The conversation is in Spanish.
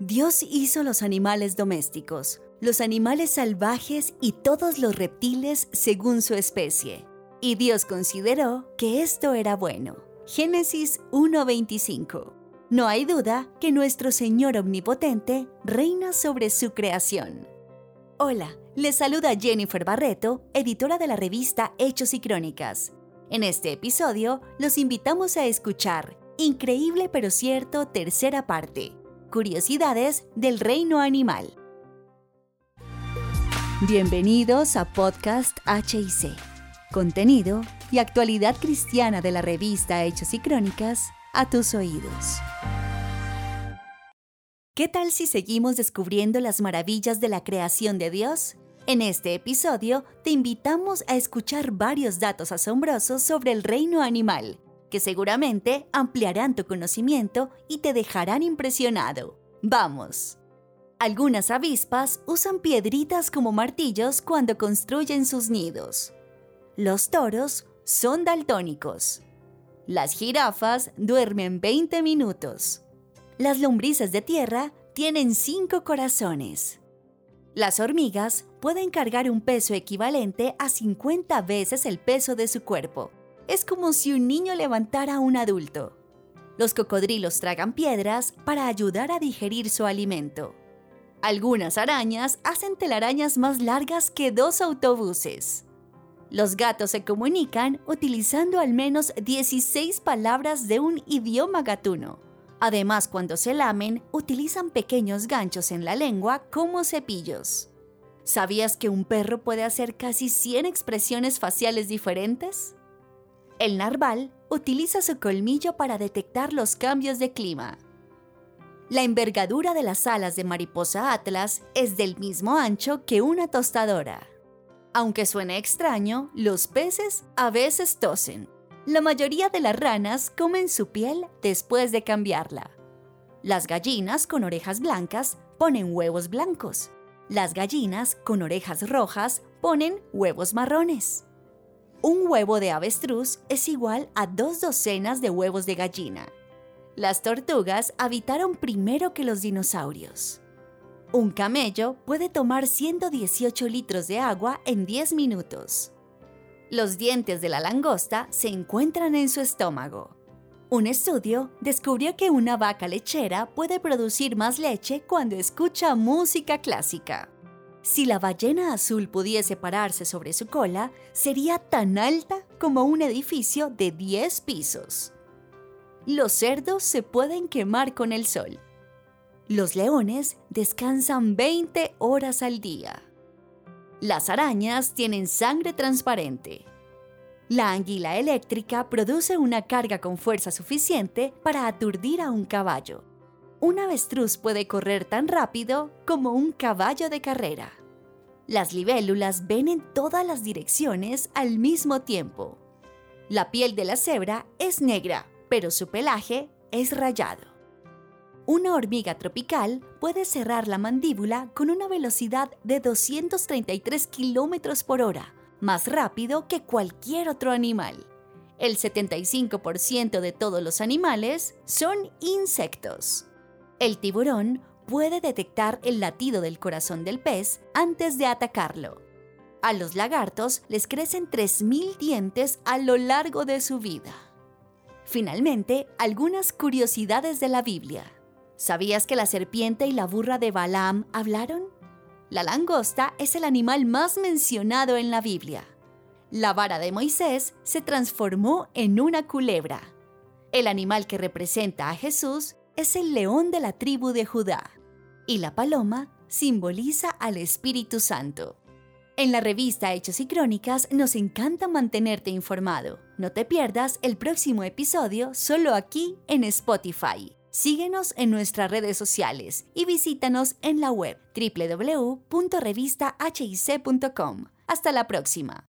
Dios hizo los animales domésticos, los animales salvajes y todos los reptiles según su especie. Y Dios consideró que esto era bueno. Génesis 1:25. No hay duda que nuestro Señor Omnipotente reina sobre su creación. Hola, les saluda Jennifer Barreto, editora de la revista Hechos y Crónicas. En este episodio los invitamos a escuchar Increíble pero cierto, tercera parte Curiosidades del reino animal. Bienvenidos a Podcast HIC. Contenido y actualidad cristiana de la revista Hechos y Crónicas a tus oídos. ¿Qué tal si seguimos descubriendo las maravillas de la creación de Dios? En este episodio te invitamos a escuchar varios datos asombrosos sobre el reino animal que seguramente ampliarán tu conocimiento y te dejarán impresionado. ¡Vamos! Algunas avispas usan piedritas como martillos cuando construyen sus nidos. Los toros son daltónicos. Las jirafas duermen 20 minutos. Las lombrices de tierra tienen 5 corazones. Las hormigas pueden cargar un peso equivalente a 50 veces el peso de su cuerpo es como si un niño levantara a un adulto. Los cocodrilos tragan piedras para ayudar a digerir su alimento. Algunas arañas hacen telarañas más largas que dos autobuses. Los gatos se comunican utilizando al menos 16 palabras de un idioma gatuno. Además, cuando se lamen, utilizan pequeños ganchos en la lengua como cepillos. ¿Sabías que un perro puede hacer casi 100 expresiones faciales diferentes? El narval utiliza su colmillo para detectar los cambios de clima. La envergadura de las alas de mariposa atlas es del mismo ancho que una tostadora. Aunque suene extraño, los peces a veces tosen. La mayoría de las ranas comen su piel después de cambiarla. Las gallinas con orejas blancas ponen huevos blancos. Las gallinas con orejas rojas ponen huevos marrones. Un huevo de avestruz es igual a dos docenas de huevos de gallina. Las tortugas habitaron primero que los dinosaurios. Un camello puede tomar 118 litros de agua en 10 minutos. Los dientes de la langosta se encuentran en su estómago. Un estudio descubrió que una vaca lechera puede producir más leche cuando escucha música clásica. Si la ballena azul pudiese pararse sobre su cola, sería tan alta como un edificio de 10 pisos. Los cerdos se pueden quemar con el sol. Los leones descansan 20 horas al día. Las arañas tienen sangre transparente. La anguila eléctrica produce una carga con fuerza suficiente para aturdir a un caballo. Un avestruz puede correr tan rápido como un caballo de carrera. Las libélulas ven en todas las direcciones al mismo tiempo. La piel de la cebra es negra, pero su pelaje es rayado. Una hormiga tropical puede cerrar la mandíbula con una velocidad de 233 km por hora, más rápido que cualquier otro animal. El 75% de todos los animales son insectos. El tiburón puede detectar el latido del corazón del pez antes de atacarlo. A los lagartos les crecen 3.000 dientes a lo largo de su vida. Finalmente, algunas curiosidades de la Biblia. ¿Sabías que la serpiente y la burra de Balaam hablaron? La langosta es el animal más mencionado en la Biblia. La vara de Moisés se transformó en una culebra. El animal que representa a Jesús es el león de la tribu de Judá y la paloma simboliza al Espíritu Santo. En la revista Hechos y Crónicas nos encanta mantenerte informado. No te pierdas el próximo episodio solo aquí en Spotify. Síguenos en nuestras redes sociales y visítanos en la web www.revistahic.com. Hasta la próxima.